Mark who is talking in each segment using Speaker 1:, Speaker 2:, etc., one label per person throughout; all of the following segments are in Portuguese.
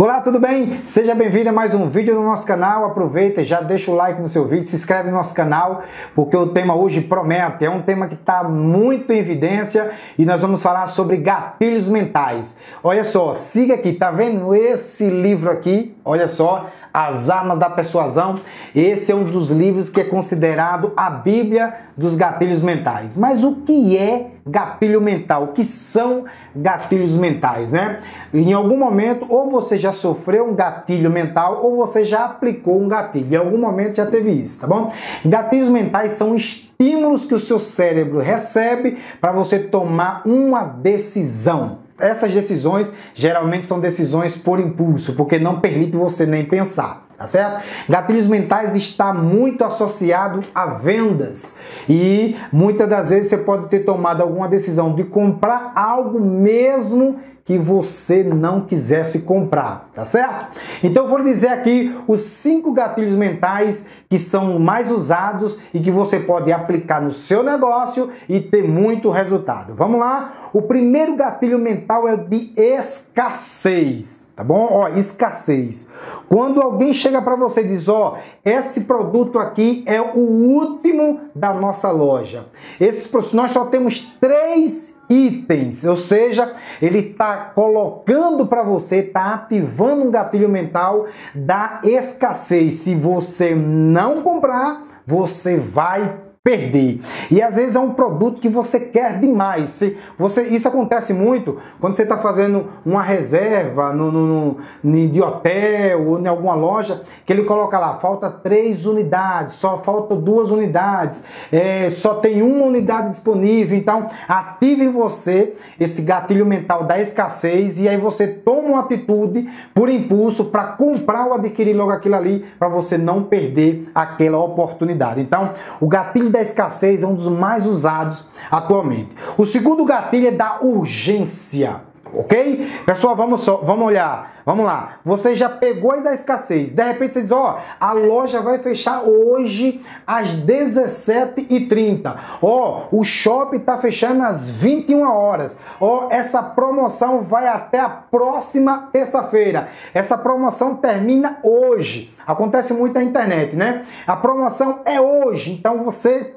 Speaker 1: Olá, tudo bem? Seja bem-vindo a mais um vídeo no nosso canal. Aproveita, já deixa o like no seu vídeo, se inscreve no nosso canal, porque o tema hoje promete. É um tema que está muito em evidência e nós vamos falar sobre gatilhos mentais. Olha só, siga aqui, tá vendo esse livro aqui? Olha só, as Armas da Persuasão. Esse é um dos livros que é considerado a Bíblia dos gatilhos mentais. Mas o que é gatilho mental? O que são gatilhos mentais, né? Em algum momento, ou você já sofreu um gatilho mental, ou você já aplicou um gatilho. Em algum momento já teve isso, tá bom? Gatilhos mentais são estímulos que o seu cérebro recebe para você tomar uma decisão. Essas decisões geralmente são decisões por impulso, porque não permite você nem pensar. Tá certo? Gatilhos mentais está muito associado a vendas e muitas das vezes você pode ter tomado alguma decisão de comprar algo mesmo que você não quisesse comprar, tá certo? Então eu vou dizer aqui os cinco gatilhos mentais que são mais usados e que você pode aplicar no seu negócio e ter muito resultado. Vamos lá? O primeiro gatilho mental é de escassez. Tá bom? Ó, escassez. Quando alguém chega para você e diz, ó, esse produto aqui é o último da nossa loja. Esses nós só temos três itens, ou seja, ele está colocando para você, está ativando um gatilho mental da escassez. Se você não comprar, você vai perder. E às vezes é um produto que você quer demais. Se você, isso acontece muito quando você está fazendo uma reserva no, no, no, de hotel ou em alguma loja, que ele coloca lá, falta três unidades, só falta duas unidades, é, só tem uma unidade disponível. Então, ative em você esse gatilho mental da escassez e aí você toma uma atitude por impulso para comprar ou adquirir logo aquilo ali para você não perder aquela oportunidade. Então, o gatilho da da escassez é um dos mais usados atualmente. O segundo gatilho é da urgência. Ok? Pessoal, vamos, só, vamos olhar. Vamos lá. Você já pegou da escassez. De repente você diz: Ó, a loja vai fechar hoje às 17h30. Ó, o shopping está fechando às 21 horas. Ó, essa promoção vai até a próxima terça-feira. Essa promoção termina hoje. Acontece muito na internet, né? A promoção é hoje. Então você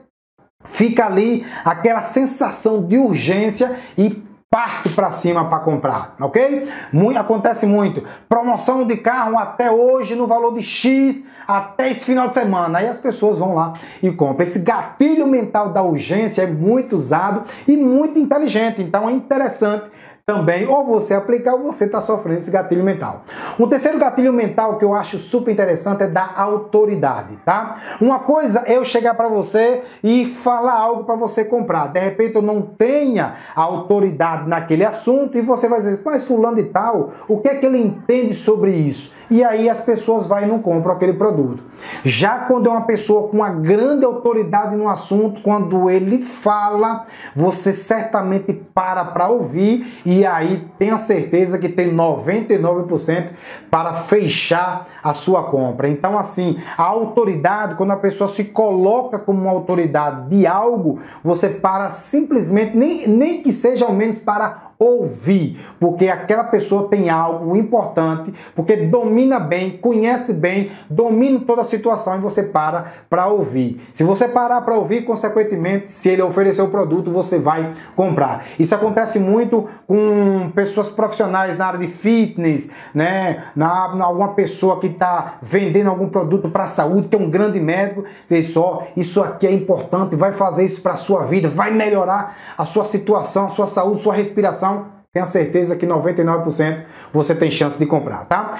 Speaker 1: fica ali aquela sensação de urgência e parte para cima para comprar, ok? Muito, acontece muito. Promoção de carro até hoje no valor de X até esse final de semana. Aí as pessoas vão lá e compram. Esse gatilho mental da urgência é muito usado e muito inteligente. Então é interessante também, ou você aplicar ou você está sofrendo esse gatilho mental. Um terceiro gatilho mental que eu acho super interessante é da autoridade, tá? Uma coisa é eu chegar para você e falar algo para você comprar. De repente eu não tenha autoridade naquele assunto e você vai dizer, mas fulano e tal, o que é que ele entende sobre isso? E aí as pessoas vão e não compram aquele produto. Já quando é uma pessoa com uma grande autoridade no assunto, quando ele fala, você certamente para para ouvir e aí tenha certeza que tem 99% para fechar a sua compra. Então, assim, a autoridade, quando a pessoa se coloca como uma autoridade de algo, você para simplesmente, nem, nem que seja ao menos para ouvir, porque aquela pessoa tem algo importante, porque domina bem, conhece bem, domina toda a situação e você para para ouvir. Se você parar para ouvir, consequentemente, se ele oferecer o produto, você vai comprar. Isso acontece muito com pessoas profissionais na área de fitness, né? Na, na alguma pessoa que está vendendo algum produto para a saúde, que é um grande médico, diz só, isso aqui é importante, vai fazer isso para a sua vida, vai melhorar a sua situação, a sua saúde, sua respiração tenha certeza que 99% você tem chance de comprar, tá?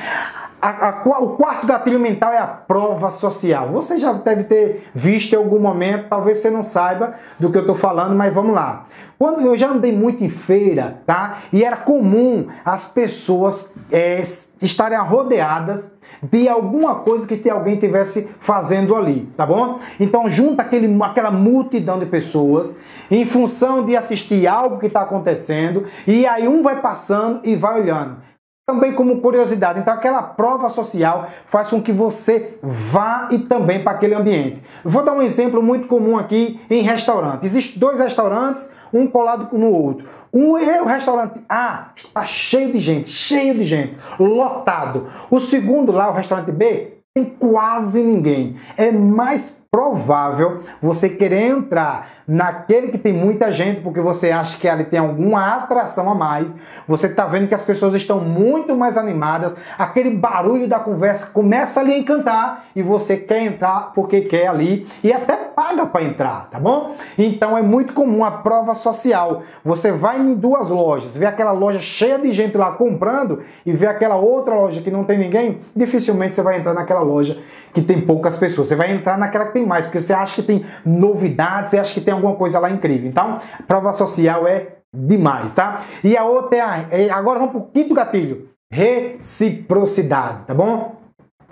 Speaker 1: A, a, o quarto gatilho mental é a prova social. Você já deve ter visto em algum momento, talvez você não saiba do que eu estou falando, mas vamos lá. Quando eu já andei muito em feira, tá? E era comum as pessoas é, estarem rodeadas de alguma coisa que alguém tivesse fazendo ali, tá bom? Então junta aquele, aquela multidão de pessoas em função de assistir algo que está acontecendo e aí um vai passando e vai olhando. Também como curiosidade, então aquela prova social faz com que você vá e também para aquele ambiente. Vou dar um exemplo muito comum aqui em restaurante. Existem dois restaurantes, um colado no outro. Um o restaurante A está cheio de gente, cheio de gente, lotado. O segundo lá, o restaurante B, tem quase ninguém. É mais provável você querer entrar naquele que tem muita gente, porque você acha que ali tem alguma atração a mais, você está vendo que as pessoas estão muito mais animadas, aquele barulho da conversa começa ali a encantar e você quer entrar porque quer ali e até paga para entrar, tá bom? Então é muito comum a prova social. Você vai em duas lojas, vê aquela loja cheia de gente lá comprando e vê aquela outra loja que não tem ninguém, dificilmente você vai entrar naquela loja que tem poucas pessoas. Você vai entrar naquela que tem mais, porque você acha que tem novidades, você acha que tem alguma coisa lá incrível. Então, prova social é demais, tá? E a outra é, a, é agora vamos pro quinto gatilho, reciprocidade, tá bom?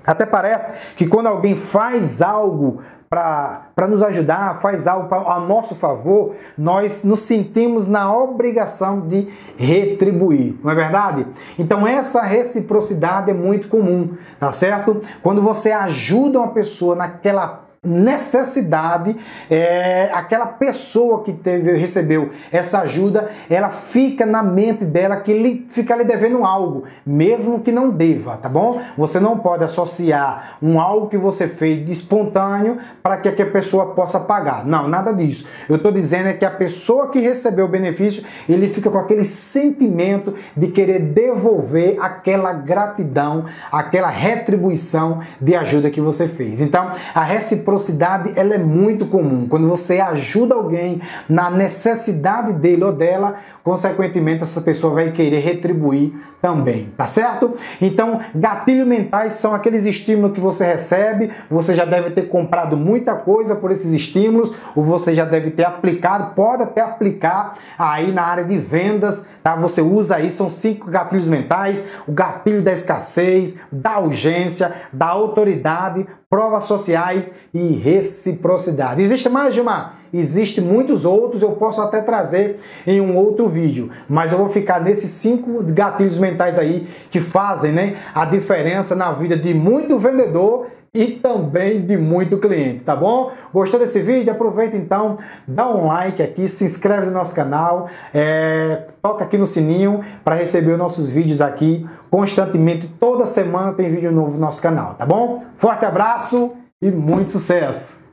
Speaker 1: Até parece que quando alguém faz algo para nos ajudar, faz algo pra, a nosso favor, nós nos sentimos na obrigação de retribuir, não é verdade? Então essa reciprocidade é muito comum, tá certo? Quando você ajuda uma pessoa naquela necessidade, é, aquela pessoa que teve, recebeu essa ajuda, ela fica na mente dela que ele fica lhe devendo algo, mesmo que não deva, tá bom? Você não pode associar um algo que você fez de espontâneo para que a pessoa possa pagar. Não, nada disso. Eu estou dizendo é que a pessoa que recebeu o benefício, ele fica com aquele sentimento de querer devolver aquela gratidão, aquela retribuição de ajuda que você fez. Então, a reciprocidade reciprocidade ela é muito comum. Quando você ajuda alguém na necessidade dele ou dela, consequentemente essa pessoa vai querer retribuir também, tá certo? Então, gatilhos mentais são aqueles estímulos que você recebe, você já deve ter comprado muita coisa por esses estímulos, ou você já deve ter aplicado, pode até aplicar aí na área de vendas, tá? Você usa aí, são cinco gatilhos mentais, o gatilho da escassez, da urgência, da autoridade, provas sociais e reciprocidade. Existe mais de uma Existem muitos outros, eu posso até trazer em um outro vídeo, mas eu vou ficar nesses cinco gatilhos mentais aí que fazem né, a diferença na vida de muito vendedor e também de muito cliente, tá bom? Gostou desse vídeo? Aproveita então, dá um like aqui, se inscreve no nosso canal, é, toca aqui no sininho para receber os nossos vídeos aqui constantemente. Toda semana tem vídeo novo no nosso canal, tá bom? Forte abraço e muito sucesso!